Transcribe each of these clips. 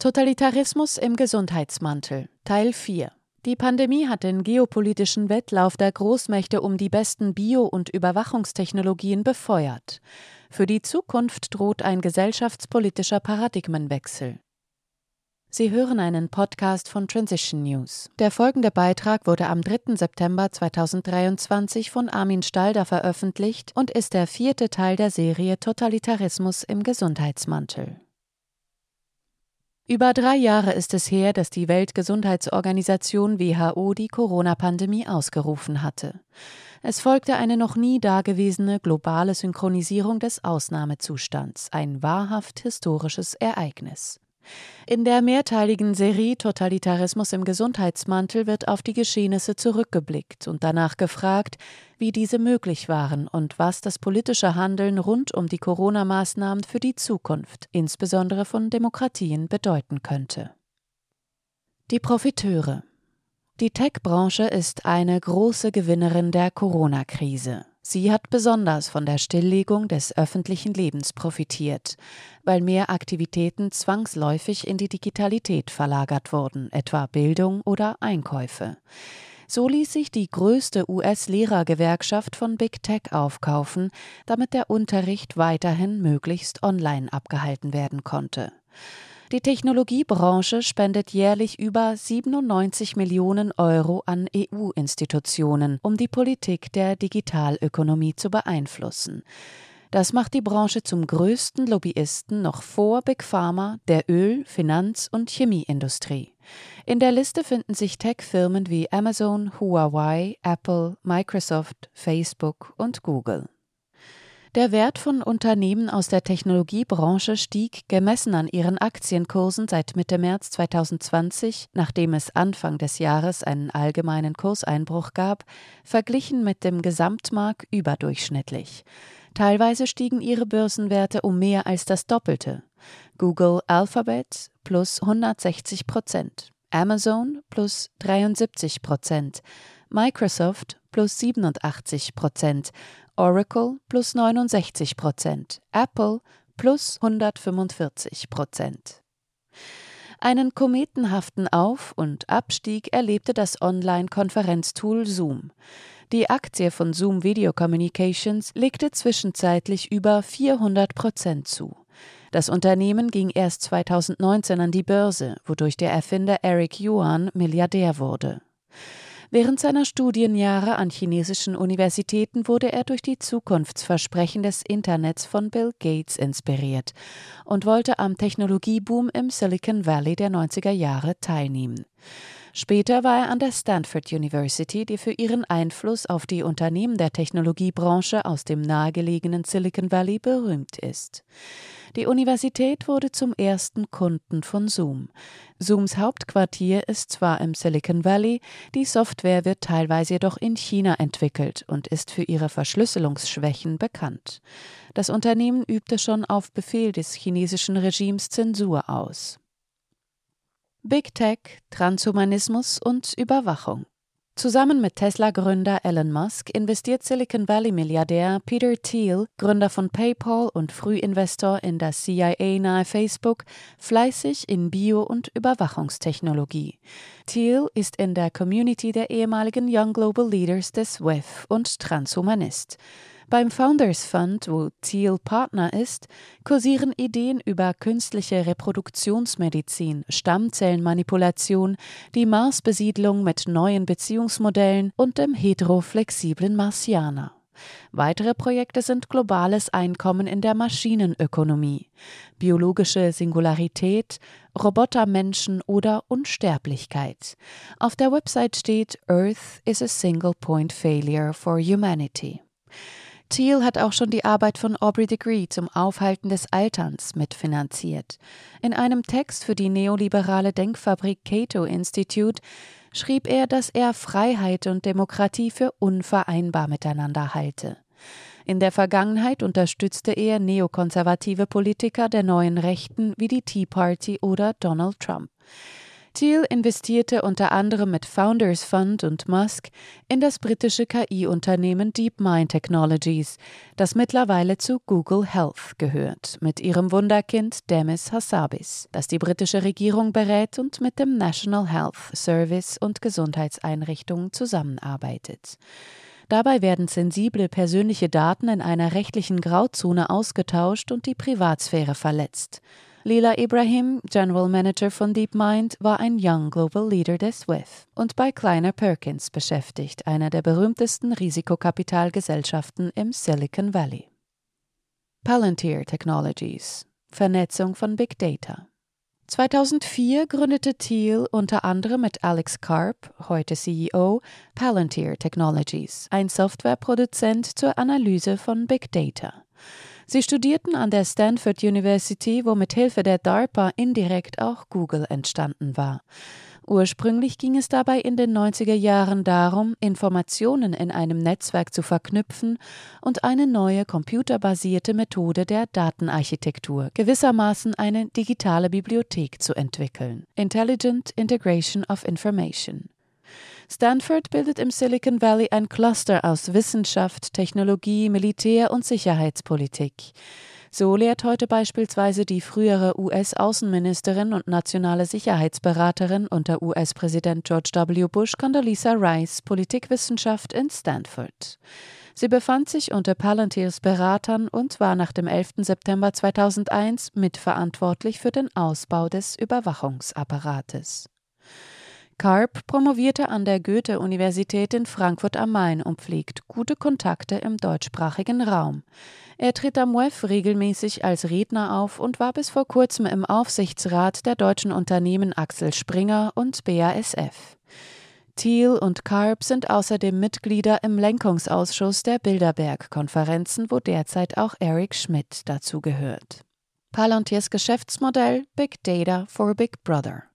Totalitarismus im Gesundheitsmantel Teil 4 Die Pandemie hat den geopolitischen Wettlauf der Großmächte um die besten Bio- und Überwachungstechnologien befeuert. Für die Zukunft droht ein gesellschaftspolitischer Paradigmenwechsel. Sie hören einen Podcast von Transition News. Der folgende Beitrag wurde am 3. September 2023 von Armin Stalder veröffentlicht und ist der vierte Teil der Serie Totalitarismus im Gesundheitsmantel. Über drei Jahre ist es her, dass die Weltgesundheitsorganisation WHO die Corona-Pandemie ausgerufen hatte. Es folgte eine noch nie dagewesene globale Synchronisierung des Ausnahmezustands, ein wahrhaft historisches Ereignis. In der mehrteiligen Serie Totalitarismus im Gesundheitsmantel wird auf die Geschehnisse zurückgeblickt und danach gefragt, wie diese möglich waren und was das politische Handeln rund um die Corona-Maßnahmen für die Zukunft, insbesondere von Demokratien, bedeuten könnte. Die Profiteure Die Tech-Branche ist eine große Gewinnerin der Corona-Krise. Sie hat besonders von der Stilllegung des öffentlichen Lebens profitiert, weil mehr Aktivitäten zwangsläufig in die Digitalität verlagert wurden, etwa Bildung oder Einkäufe. So ließ sich die größte US-Lehrergewerkschaft von Big Tech aufkaufen, damit der Unterricht weiterhin möglichst online abgehalten werden konnte. Die Technologiebranche spendet jährlich über 97 Millionen Euro an EU-Institutionen, um die Politik der Digitalökonomie zu beeinflussen. Das macht die Branche zum größten Lobbyisten noch vor Big Pharma, der Öl-, Finanz- und Chemieindustrie. In der Liste finden sich Tech-Firmen wie Amazon, Huawei, Apple, Microsoft, Facebook und Google. Der Wert von Unternehmen aus der Technologiebranche stieg, gemessen an ihren Aktienkursen, seit Mitte März 2020, nachdem es Anfang des Jahres einen allgemeinen Kurseinbruch gab, verglichen mit dem Gesamtmarkt überdurchschnittlich. Teilweise stiegen ihre Börsenwerte um mehr als das Doppelte. Google Alphabet plus 160 Prozent, Amazon plus 73 Prozent, Microsoft plus 87 Prozent Oracle plus 69 Prozent, Apple plus 145 Prozent. Einen kometenhaften Auf- und Abstieg erlebte das Online-Konferenztool Zoom. Die Aktie von Zoom Video Communications legte zwischenzeitlich über 400 Prozent zu. Das Unternehmen ging erst 2019 an die Börse, wodurch der Erfinder Eric Yuan Milliardär wurde. Während seiner Studienjahre an chinesischen Universitäten wurde er durch die Zukunftsversprechen des Internets von Bill Gates inspiriert und wollte am Technologieboom im Silicon Valley der 90er Jahre teilnehmen. Später war er an der Stanford University, die für ihren Einfluss auf die Unternehmen der Technologiebranche aus dem nahegelegenen Silicon Valley berühmt ist. Die Universität wurde zum ersten Kunden von Zoom. Zooms Hauptquartier ist zwar im Silicon Valley, die Software wird teilweise jedoch in China entwickelt und ist für ihre Verschlüsselungsschwächen bekannt. Das Unternehmen übte schon auf Befehl des chinesischen Regimes Zensur aus. Big Tech, Transhumanismus und Überwachung. Zusammen mit Tesla-Gründer Elon Musk investiert Silicon Valley-Milliardär Peter Thiel, Gründer von PayPal und Frühinvestor in das CIA-nahe Facebook, fleißig in Bio- und Überwachungstechnologie. Thiel ist in der Community der ehemaligen Young Global Leaders des WEF und Transhumanist. Beim Founders Fund, wo Thiel Partner ist, kursieren Ideen über künstliche Reproduktionsmedizin, Stammzellenmanipulation, die Marsbesiedlung mit neuen Beziehungsmodellen und dem heteroflexiblen Marsianer. Weitere Projekte sind globales Einkommen in der Maschinenökonomie, biologische Singularität, Robotermenschen oder Unsterblichkeit. Auf der Website steht Earth is a single point failure for humanity. Thiel hat auch schon die Arbeit von Aubrey de Grey zum Aufhalten des Alterns mitfinanziert. In einem Text für die neoliberale Denkfabrik Cato Institute schrieb er, dass er Freiheit und Demokratie für unvereinbar miteinander halte. In der Vergangenheit unterstützte er neokonservative Politiker der neuen Rechten wie die Tea Party oder Donald Trump. Thiel investierte unter anderem mit Founders Fund und Musk in das britische KI-Unternehmen DeepMind Technologies, das mittlerweile zu Google Health gehört, mit ihrem Wunderkind Demis Hassabis, das die britische Regierung berät und mit dem National Health Service und Gesundheitseinrichtungen zusammenarbeitet. Dabei werden sensible persönliche Daten in einer rechtlichen Grauzone ausgetauscht und die Privatsphäre verletzt. Lila Ibrahim, General Manager von DeepMind, war ein Young Global Leader des SWIFT und bei Kleiner Perkins beschäftigt, einer der berühmtesten Risikokapitalgesellschaften im Silicon Valley. Palantir Technologies Vernetzung von Big Data 2004 gründete Thiel unter anderem mit Alex Karp, heute CEO, Palantir Technologies, ein Softwareproduzent zur Analyse von Big Data. Sie studierten an der Stanford University, wo mit Hilfe der DARPA indirekt auch Google entstanden war. Ursprünglich ging es dabei in den 90er Jahren darum, Informationen in einem Netzwerk zu verknüpfen und eine neue computerbasierte Methode der Datenarchitektur, gewissermaßen eine digitale Bibliothek zu entwickeln. Intelligent Integration of Information. Stanford bildet im Silicon Valley ein Cluster aus Wissenschaft, Technologie, Militär und Sicherheitspolitik. So lehrt heute beispielsweise die frühere US-Außenministerin und nationale Sicherheitsberaterin unter US-Präsident George W. Bush Condoleezza Rice Politikwissenschaft in Stanford. Sie befand sich unter Palantirs Beratern und war nach dem 11. September 2001 mitverantwortlich für den Ausbau des Überwachungsapparates. Karp promovierte an der Goethe-Universität in Frankfurt am Main und pflegt gute Kontakte im deutschsprachigen Raum. Er tritt am WEF regelmäßig als Redner auf und war bis vor kurzem im Aufsichtsrat der deutschen Unternehmen Axel Springer und BASF. Thiel und Karp sind außerdem Mitglieder im Lenkungsausschuss der Bilderberg-Konferenzen, wo derzeit auch Eric Schmidt dazugehört. Palantirs Geschäftsmodell Big Data for Big Brother.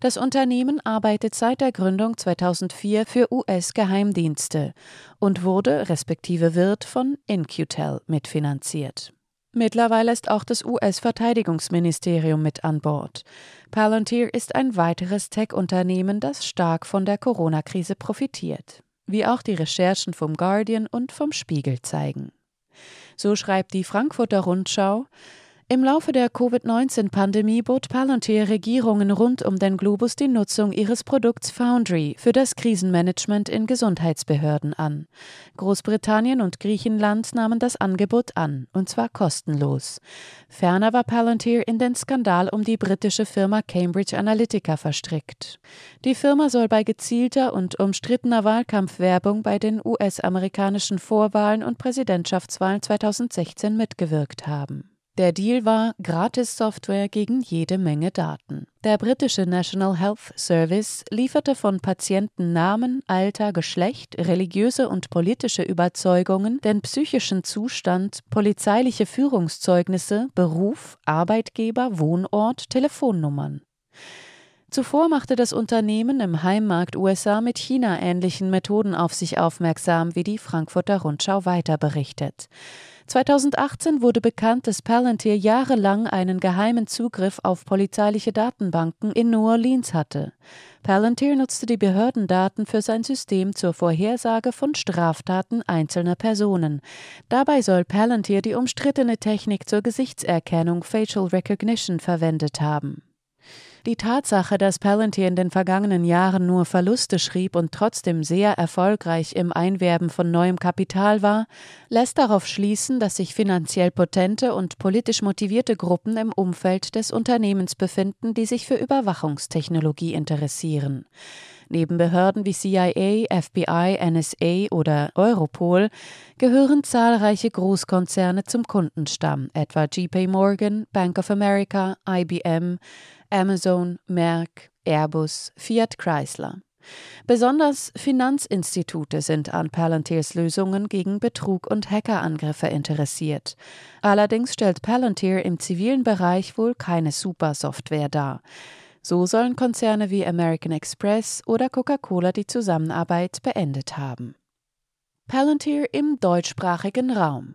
Das Unternehmen arbeitet seit der Gründung 2004 für US-Geheimdienste und wurde respektive wird von InQtel mitfinanziert. Mittlerweile ist auch das US-Verteidigungsministerium mit an Bord. Palantir ist ein weiteres Tech-Unternehmen, das stark von der Corona-Krise profitiert, wie auch die Recherchen vom Guardian und vom Spiegel zeigen. So schreibt die Frankfurter Rundschau, im Laufe der Covid-19-Pandemie bot Palantir Regierungen rund um den Globus die Nutzung ihres Produkts Foundry für das Krisenmanagement in Gesundheitsbehörden an. Großbritannien und Griechenland nahmen das Angebot an, und zwar kostenlos. Ferner war Palantir in den Skandal um die britische Firma Cambridge Analytica verstrickt. Die Firma soll bei gezielter und umstrittener Wahlkampfwerbung bei den US-amerikanischen Vorwahlen und Präsidentschaftswahlen 2016 mitgewirkt haben. Der Deal war Gratis-Software gegen jede Menge Daten. Der britische National Health Service lieferte von Patienten Namen, Alter, Geschlecht, religiöse und politische Überzeugungen, den psychischen Zustand, polizeiliche Führungszeugnisse, Beruf, Arbeitgeber, Wohnort, Telefonnummern. Zuvor machte das Unternehmen im Heimmarkt USA mit China-ähnlichen Methoden auf sich aufmerksam, wie die Frankfurter Rundschau weiter berichtet. 2018 wurde bekannt, dass Palantir jahrelang einen geheimen Zugriff auf polizeiliche Datenbanken in New Orleans hatte. Palantir nutzte die Behördendaten für sein System zur Vorhersage von Straftaten einzelner Personen. Dabei soll Palantir die umstrittene Technik zur Gesichtserkennung Facial Recognition verwendet haben. Die Tatsache, dass Palantir in den vergangenen Jahren nur Verluste schrieb und trotzdem sehr erfolgreich im Einwerben von neuem Kapital war, lässt darauf schließen, dass sich finanziell potente und politisch motivierte Gruppen im Umfeld des Unternehmens befinden, die sich für Überwachungstechnologie interessieren. Neben Behörden wie CIA, FBI, NSA oder Europol gehören zahlreiche Großkonzerne zum Kundenstamm, etwa JP Morgan, Bank of America, IBM, Amazon, Merck, Airbus, Fiat Chrysler. Besonders Finanzinstitute sind an Palantirs Lösungen gegen Betrug und Hackerangriffe interessiert. Allerdings stellt Palantir im zivilen Bereich wohl keine Supersoftware dar. So sollen Konzerne wie American Express oder Coca-Cola die Zusammenarbeit beendet haben. Palantir im deutschsprachigen Raum.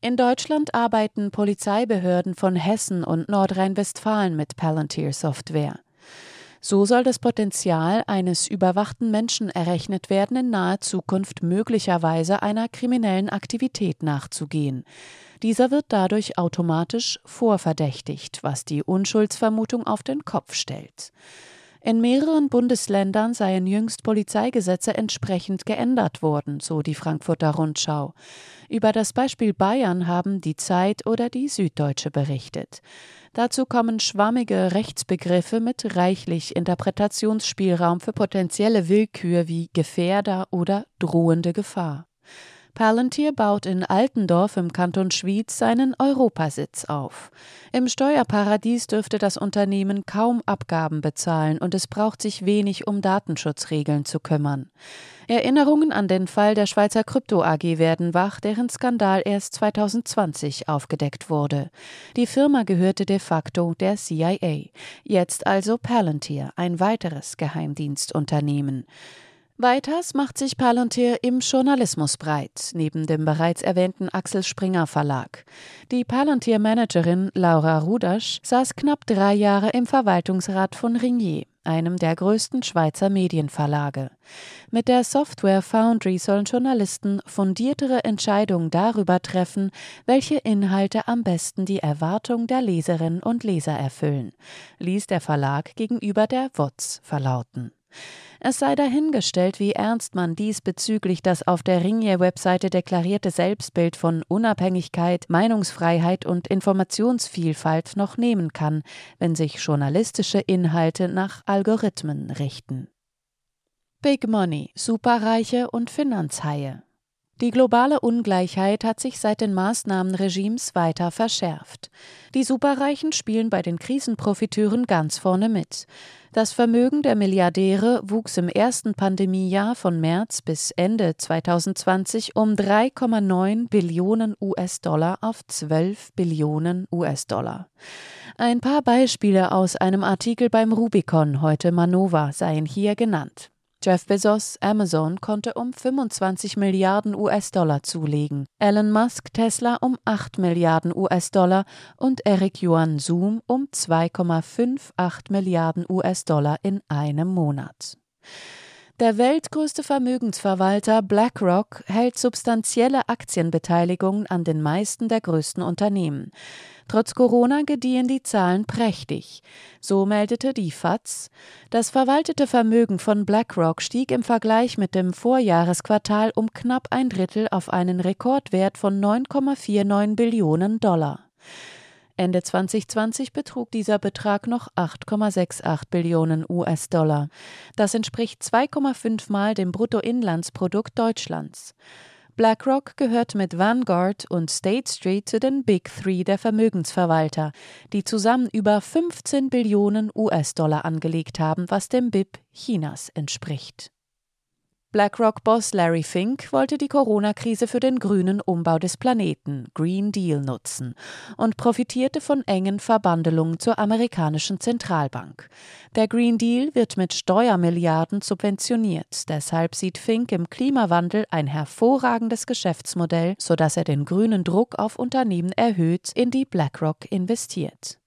In Deutschland arbeiten Polizeibehörden von Hessen und Nordrhein-Westfalen mit Palantir Software. So soll das Potenzial eines überwachten Menschen errechnet werden, in naher Zukunft möglicherweise einer kriminellen Aktivität nachzugehen. Dieser wird dadurch automatisch vorverdächtigt, was die Unschuldsvermutung auf den Kopf stellt. In mehreren Bundesländern seien jüngst Polizeigesetze entsprechend geändert worden, so die Frankfurter Rundschau. Über das Beispiel Bayern haben die Zeit oder die Süddeutsche berichtet. Dazu kommen schwammige Rechtsbegriffe mit reichlich Interpretationsspielraum für potenzielle Willkür wie Gefährder oder drohende Gefahr. Palantir baut in Altendorf im Kanton Schwyz seinen Europasitz auf. Im Steuerparadies dürfte das Unternehmen kaum Abgaben bezahlen und es braucht sich wenig, um Datenschutzregeln zu kümmern. Erinnerungen an den Fall der Schweizer Krypto AG werden wach, deren Skandal erst 2020 aufgedeckt wurde. Die Firma gehörte de facto der CIA. Jetzt also Palantir, ein weiteres Geheimdienstunternehmen. Weiters macht sich Palantir im Journalismus breit, neben dem bereits erwähnten Axel Springer Verlag. Die Palantir-Managerin Laura Rudasch saß knapp drei Jahre im Verwaltungsrat von Ringier, einem der größten Schweizer Medienverlage. Mit der Software Foundry sollen Journalisten fundiertere Entscheidungen darüber treffen, welche Inhalte am besten die Erwartung der Leserinnen und Leser erfüllen, ließ der Verlag gegenüber der WOTS verlauten. Es sei dahingestellt, wie ernst man diesbezüglich das auf der Ringier-Webseite deklarierte Selbstbild von Unabhängigkeit, Meinungsfreiheit und Informationsvielfalt noch nehmen kann, wenn sich journalistische Inhalte nach Algorithmen richten. Big Money, Superreiche und Finanzhaie. Die globale Ungleichheit hat sich seit den Maßnahmenregimes weiter verschärft. Die Superreichen spielen bei den Krisenprofiteuren ganz vorne mit. Das Vermögen der Milliardäre wuchs im ersten Pandemiejahr von März bis Ende 2020 um 3,9 Billionen US-Dollar auf 12 Billionen US-Dollar. Ein paar Beispiele aus einem Artikel beim Rubicon heute Manova seien hier genannt. Jeff Bezos, Amazon, konnte um 25 Milliarden US-Dollar zulegen, Elon Musk, Tesla um 8 Milliarden US-Dollar und Eric Yuan Zoom um 2,58 Milliarden US-Dollar in einem Monat. Der weltgrößte Vermögensverwalter BlackRock hält substanzielle Aktienbeteiligungen an den meisten der größten Unternehmen. Trotz Corona gediehen die Zahlen prächtig. So meldete die FAZ, das verwaltete Vermögen von BlackRock stieg im Vergleich mit dem Vorjahresquartal um knapp ein Drittel auf einen Rekordwert von 9,49 Billionen Dollar. Ende 2020 betrug dieser Betrag noch 8,68 Billionen US-Dollar. Das entspricht 2,5 Mal dem Bruttoinlandsprodukt Deutschlands. BlackRock gehört mit Vanguard und State Street zu den Big Three der Vermögensverwalter, die zusammen über 15 Billionen US-Dollar angelegt haben, was dem BIP Chinas entspricht. BlackRock-Boss Larry Fink wollte die Corona-Krise für den grünen Umbau des Planeten, Green Deal, nutzen und profitierte von engen Verbandelungen zur amerikanischen Zentralbank. Der Green Deal wird mit Steuermilliarden subventioniert. Deshalb sieht Fink im Klimawandel ein hervorragendes Geschäftsmodell, sodass er den grünen Druck auf Unternehmen erhöht, in die BlackRock investiert.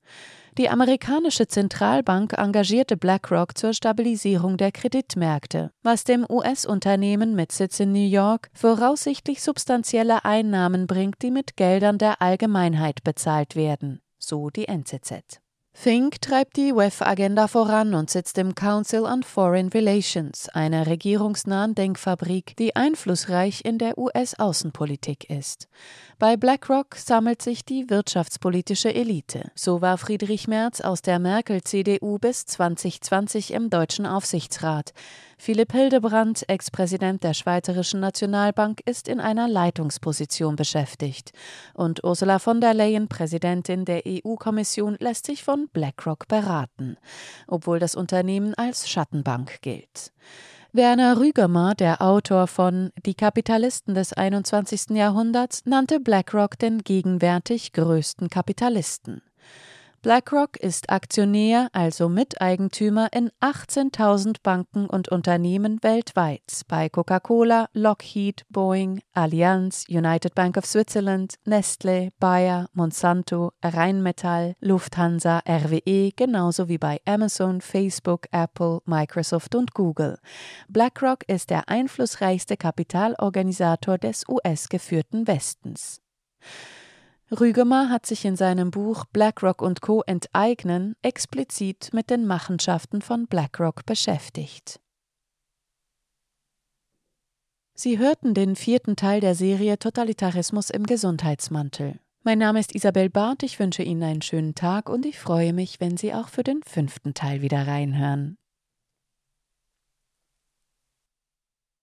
Die amerikanische Zentralbank engagierte BlackRock zur Stabilisierung der Kreditmärkte, was dem US-Unternehmen mit Sitz in New York voraussichtlich substanzielle Einnahmen bringt, die mit Geldern der Allgemeinheit bezahlt werden, so die NZZ. Fink treibt die WEF-Agenda voran und sitzt im Council on Foreign Relations, einer regierungsnahen Denkfabrik, die einflussreich in der US-Außenpolitik ist. Bei BlackRock sammelt sich die wirtschaftspolitische Elite. So war Friedrich Merz aus der Merkel-CDU bis 2020 im deutschen Aufsichtsrat. Philipp Hildebrand, Ex-Präsident der Schweizerischen Nationalbank, ist in einer Leitungsposition beschäftigt. Und Ursula von der Leyen, Präsidentin der EU-Kommission, lässt sich von BlackRock beraten, obwohl das Unternehmen als Schattenbank gilt. Werner Rügemer, der Autor von Die Kapitalisten des 21. Jahrhunderts, nannte BlackRock den gegenwärtig größten Kapitalisten. BlackRock ist Aktionär, also Miteigentümer in 18.000 Banken und Unternehmen weltweit bei Coca-Cola, Lockheed, Boeing, Allianz, United Bank of Switzerland, Nestle, Bayer, Monsanto, Rheinmetall, Lufthansa, RWE, genauso wie bei Amazon, Facebook, Apple, Microsoft und Google. BlackRock ist der einflussreichste Kapitalorganisator des US-geführten Westens. Rügemer hat sich in seinem Buch BlackRock und Co. enteignen explizit mit den Machenschaften von BlackRock beschäftigt. Sie hörten den vierten Teil der Serie Totalitarismus im Gesundheitsmantel. Mein Name ist Isabel Barth, ich wünsche Ihnen einen schönen Tag und ich freue mich, wenn Sie auch für den fünften Teil wieder reinhören.